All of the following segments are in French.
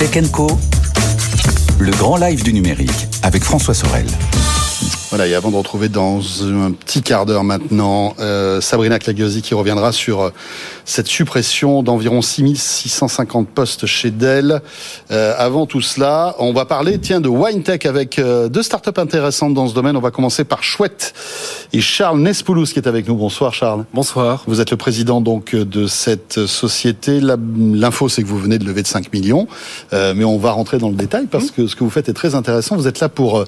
Tech Co. Le grand live du numérique avec François Sorel. Voilà, et avant de retrouver dans un petit quart d'heure maintenant euh, Sabrina Clagiosi qui reviendra sur euh, cette suppression d'environ 6650 postes chez Dell. Euh, avant tout cela, on va parler tiens de WineTech avec deux startups intéressantes dans ce domaine. On va commencer par Chouette et Charles Nespoulos qui est avec nous. Bonsoir Charles. Bonsoir. Vous êtes le président donc de cette société. L'info c'est que vous venez de lever de 5 millions, euh, mais on va rentrer dans le détail parce mmh. que ce que vous faites est très intéressant. Vous êtes là pour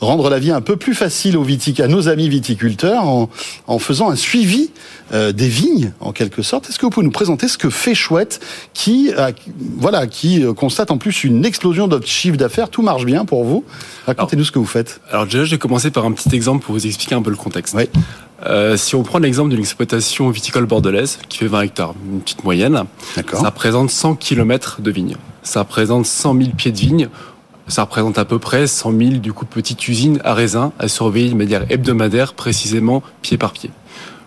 rendre la vie un peu plus facile facile aux vitic à nos amis viticulteurs en, en faisant un suivi euh, des vignes en quelque sorte. Est-ce que vous pouvez nous présenter ce que fait Chouette qui voilà qui euh, constate en plus une explosion de chiffre d'affaires, tout marche bien pour vous. Racontez-nous ce que vous faites. Alors déjà, je vais commencer par un petit exemple pour vous expliquer un peu le contexte. Oui. Euh, si on prend l'exemple d'une exploitation viticole bordelaise qui fait 20 hectares, une petite moyenne, ça représente 100 km de vignes. Ça représente 100 000 pieds de vignes ça représente à peu près 100 000 du coup petites usines à raisin à surveiller de manière hebdomadaire, précisément pied par pied.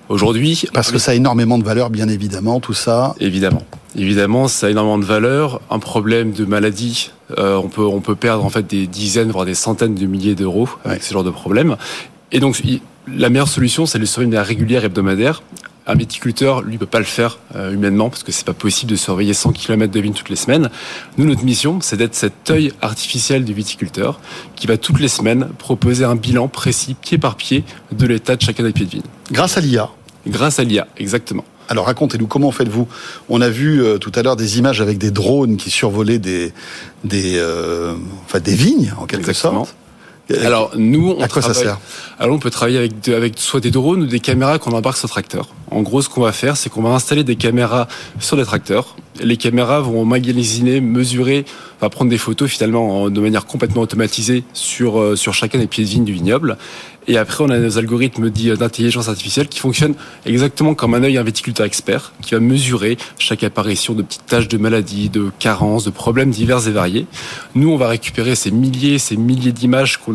Aujourd'hui, parce que ça a énormément de valeur, bien évidemment, tout ça. Évidemment, évidemment, ça a énormément de valeur. Un problème de maladie, euh, on peut on peut perdre en fait des dizaines voire des centaines de milliers d'euros avec ce genre de problème. Et donc, la meilleure solution, c'est de surveiller de manière régulière, hebdomadaire, un viticulteur, lui, peut pas le faire euh, humainement parce que c'est pas possible de surveiller 100 km de vignes toutes les semaines. Nous, notre mission, c'est d'être cet œil artificiel du viticulteur qui va toutes les semaines proposer un bilan précis, pied par pied, de l'état de chacun des pieds de vigne. Grâce à l'IA. Grâce à l'IA, exactement. Alors racontez-nous comment faites-vous? On a vu euh, tout à l'heure des images avec des drones qui survolaient des des euh, enfin des vignes en quelque sorte. Alors nous, on à quoi ça sert Alors on peut travailler avec, avec soit des drones ou des caméras qu'on embarque sur tracteur. En gros, ce qu'on va faire, c'est qu'on va installer des caméras sur les tracteurs. Les caméras vont magasiner, mesurer, va prendre des photos finalement de manière complètement automatisée sur euh, sur chacun des pieds de vigne du vignoble. Et après, on a nos algorithmes dits d'intelligence artificielle qui fonctionnent exactement comme un œil un viticulteur expert, qui va mesurer chaque apparition de petites taches de maladies, de carences, de problèmes divers et variés. Nous, on va récupérer ces milliers, ces milliers d'images qu'on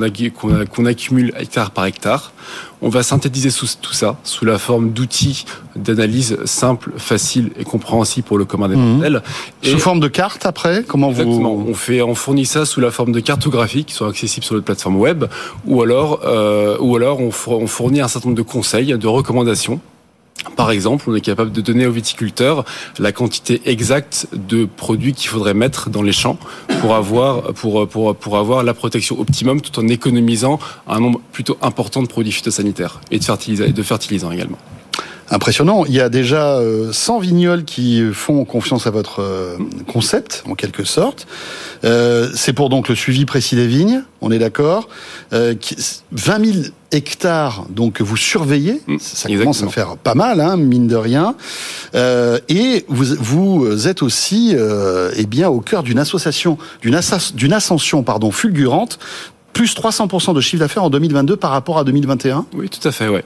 qu'on accumule hectare par hectare. On va synthétiser tout ça sous la forme d'outils d'analyse simples, faciles et compréhensibles pour le commun des mmh. mortels. Sous forme de cartes après Comment Exactement. Vous... On fait, on fournit ça sous la forme de cartographies qui sont accessibles sur notre plateforme web, ou alors, euh, ou alors on fournit un certain nombre de conseils, de recommandations. Par exemple, on est capable de donner aux viticulteurs la quantité exacte de produits qu'il faudrait mettre dans les champs pour avoir, la protection optimum tout en économisant un nombre plutôt important de produits phytosanitaires et de fertilisants également impressionnant. Il y a déjà 100 euh, vignoles qui font confiance à votre euh, concept, en quelque sorte. Euh, c'est pour donc le suivi précis des vignes, on est d'accord. 20 000 hectares donc que vous surveillez, mmh, ça commence à faire pas mal, hein, mine de rien. et vous, vous êtes aussi eh bien au cœur d'une association, d'une ascension pardon fulgurante plus 300% de chiffre d'affaires en 2022 par rapport à 2021 Oui, tout à fait, ouais.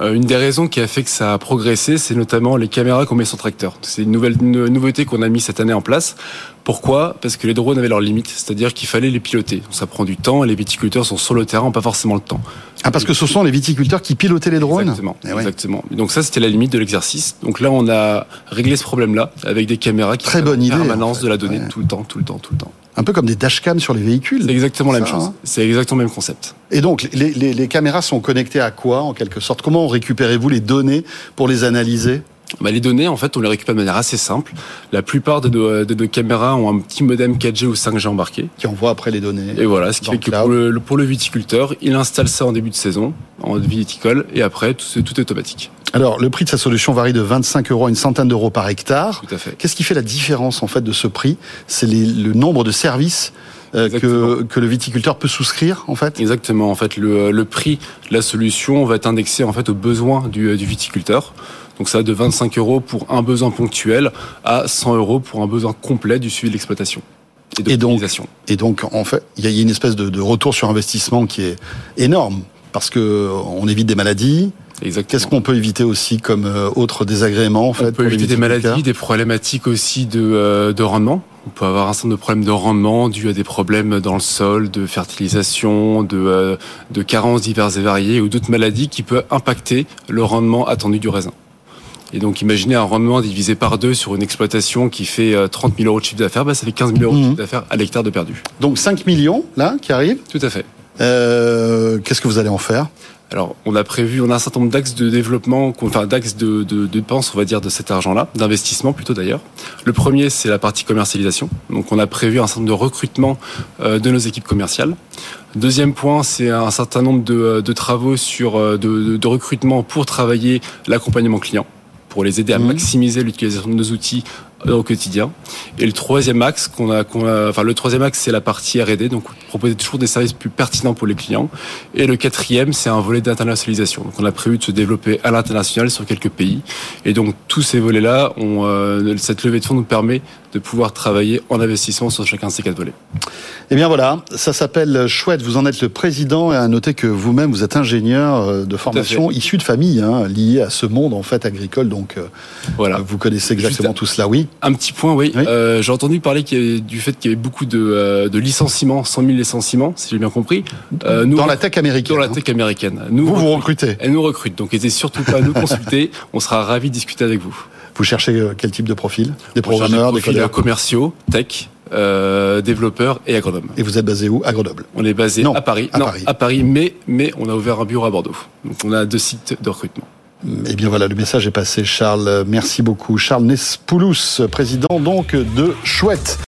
Euh, une des raisons qui a fait que ça a progressé, c'est notamment les caméras qu'on met sur tracteur. C'est une nouvelle une nouveauté qu'on a mis cette année en place. Pourquoi? Parce que les drones avaient leurs limites, c'est-à-dire qu'il fallait les piloter. Ça prend du temps et les viticulteurs sont sur le terrain, pas forcément le temps. Ah, parce que ce sont les viticulteurs qui pilotaient les drones? Exactement. Eh exactement. Donc ça, c'était la limite de l'exercice. Donc là, on a réglé ce problème-là avec des caméras qui Très bonne idée, permanence de la donnée tout le temps, tout le temps, tout le temps. Un peu comme des dashcams sur les véhicules. C'est exactement la même chose. Hein c'est exactement le même concept. Et donc, les, les, les caméras sont connectées à quoi, en quelque sorte? Comment récupérez-vous les données pour les analyser? Bah, les données, en fait, on les récupère de manière assez simple. La plupart de nos, de nos caméras ont un petit modem 4G ou 5G embarqué. Qui envoie après les données. Et voilà, ce qui fait que pour le, pour le, viticulteur, il installe ça en début de saison, en viticole, et après, tout, tout est automatique. Alors, le prix de sa solution varie de 25 euros à une centaine d'euros par hectare. Tout à fait. Qu'est-ce qui fait la différence, en fait, de ce prix? C'est le nombre de services que, que, le viticulteur peut souscrire en fait Exactement. En fait, le, le prix de la solution va être indexé en fait aux besoins du, du viticulteur. Donc ça va de 25 euros pour un besoin ponctuel à 100 euros pour un besoin complet du suivi de l'exploitation. Et, et, donc, et donc, en fait, il y a une espèce de, de, retour sur investissement qui est énorme parce que on évite des maladies. Qu'est-ce qu'on peut éviter aussi comme euh, autre désagrément en fait On peut éviter des maladies, des problématiques aussi de, euh, de rendement. On peut avoir un certain nombre de problèmes de rendement dû à des problèmes dans le sol, de fertilisation, de, euh, de carences diverses et variées ou d'autres maladies qui peuvent impacter le rendement attendu du raisin. Et donc, imaginez un rendement divisé par deux sur une exploitation qui fait 30 000 euros de chiffre d'affaires, bah, ça fait 15 000 euros de Mhm. chiffre d'affaires à l'hectare de perdu. Donc 5 millions, là, qui arrivent? Tout à fait. Euh, Qu'est-ce que vous allez en faire? Alors, on a prévu, on a un certain nombre d'axes de développement, enfin d'axes de, de, de dépenses, on va dire, de cet argent-là, d'investissement plutôt d'ailleurs. Le premier, c'est la partie commercialisation. Donc, on a prévu un certain nombre de recrutements euh, de nos équipes commerciales. Deuxième point, c'est un certain nombre de, de travaux sur euh, de, de, recrutement pour travailler l'accompagnement client, pour les aider à Mhm. maximiser l'utilisation de nos outils euh, au quotidien. Et le troisième axe qu'on a, qu'on a- enfin le troisième axe c'est la partie R&D, donc proposer toujours des services plus pertinents pour les clients. Et le quatrième c'est un volet d'internationalisation. Donc on a prévu de se développer à l'international sur quelques pays. Et donc tous ces volets-là, ont, euh, cette levée de fonds nous permet de pouvoir travailler en investissement sur chacun de ces quatre volets. Eh bien voilà, ça s'appelle Chouette, vous en êtes le président et à noter que vous-même vous êtes ingénieur euh, de formation issu de famille, hein, lié à ce monde en fait agricole, donc euh, Voilà. vous connaissez exactement Juste- tout cela, oui. Un petit point, oui. Oui. Euh, j'ai entendu parler qu'il y avait- du fait qu'il y avait beaucoup de, euh, de licenciements, 100 000 licenciements, si j'ai bien compris. Euh, nous, Dans la tech américaine. dans la hein. tech américaine. Nous, Vous vous recrutez. Elle nous recrute, donc n'hésitez surtout pas à nous consulter. On sera ravis de discuter avec vous. Vous cherchez euh, quel type de profil? Des programmeurs, des profils codeurs? commerciaux, tech, euh, développeurs et agronomes. Et vous êtes basé où? À Grenoble. On est basé Non, à Paris. à non, Paris. à Paris, mais, mais on a ouvert un bureau à Bordeaux. Donc on a deux sites de recrutement. Eh bien voilà, le message est passé, Charles. Merci beaucoup. Charles Nespoulous, président donc de Chouette.